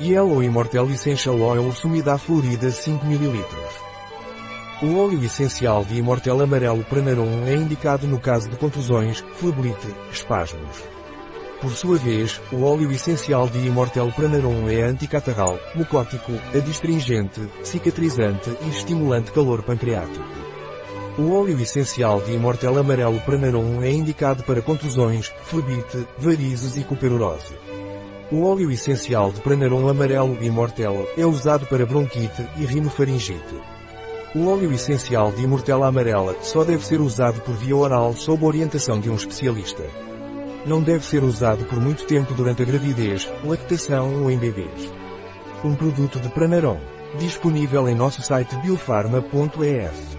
Yellow Immortel Essential Oil Sumida Florida 5 ml. O óleo essencial de Immortel amarelo Pranarum é indicado no caso de contusões, flebolite, espasmos. Por sua vez, o óleo essencial de Immortel Pranarum é anticatarral, mucótico, adstringente, cicatrizante e estimulante calor pancreático. O óleo essencial de Immortel amarelo Pranarum é indicado para contusões, flebite, varizes e cuperurose. O óleo essencial de Pranarum amarelo Immortel é usado para bronquite e rinofaringite. O óleo essencial de Immortela amarela só deve ser usado por via oral sob orientação de um especialista. Não deve ser usado por muito tempo durante a gravidez, lactação ou em bebês. Um produto de Pranarum. Disponível em nosso site biofarma.es.